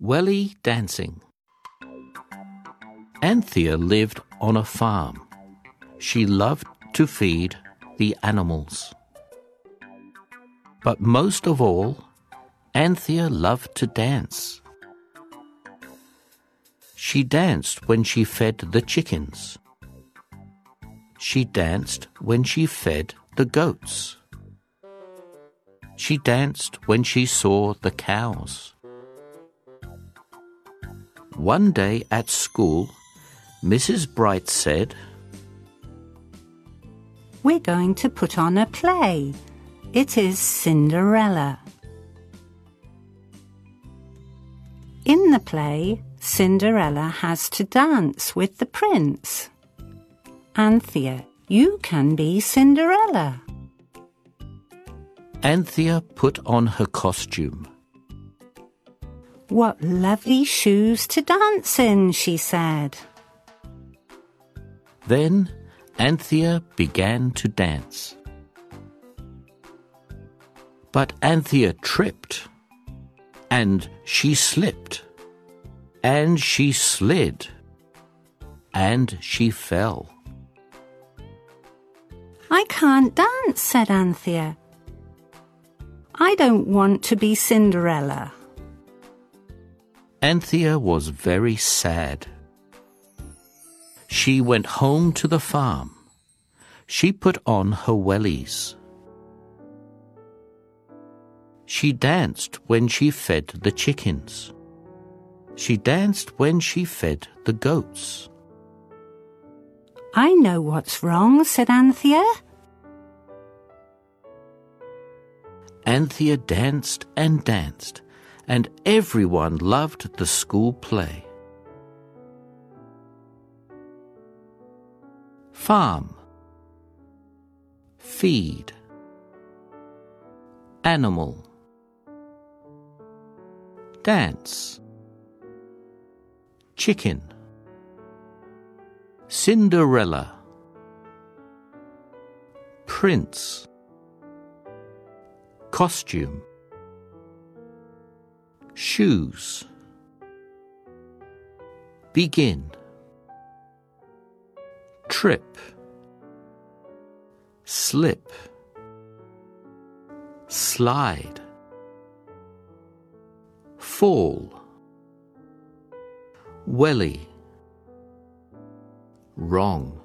Welly dancing. Anthea lived on a farm. She loved to feed the animals. But most of all, Anthea loved to dance. She danced when she fed the chickens. She danced when she fed the goats. She danced when she saw the cows. One day at school, Mrs. Bright said, We're going to put on a play. It is Cinderella. In the play, Cinderella has to dance with the prince. Anthea, you can be Cinderella. Anthea put on her costume. What lovely shoes to dance in, she said. Then Anthea began to dance. But Anthea tripped, and she slipped, and she slid, and she fell. I can't dance, said Anthea. I don't want to be Cinderella. Anthea was very sad. She went home to the farm. She put on her wellies. She danced when she fed the chickens. She danced when she fed the goats. I know what's wrong, said Anthea. Anthea danced and danced and everyone loved the school play. Farm. Feed. Animal. Dance. Chicken. Cinderella. Prince. Costume shoes. Begin. Trip. Slip. Slide. Fall. Welly. Wrong.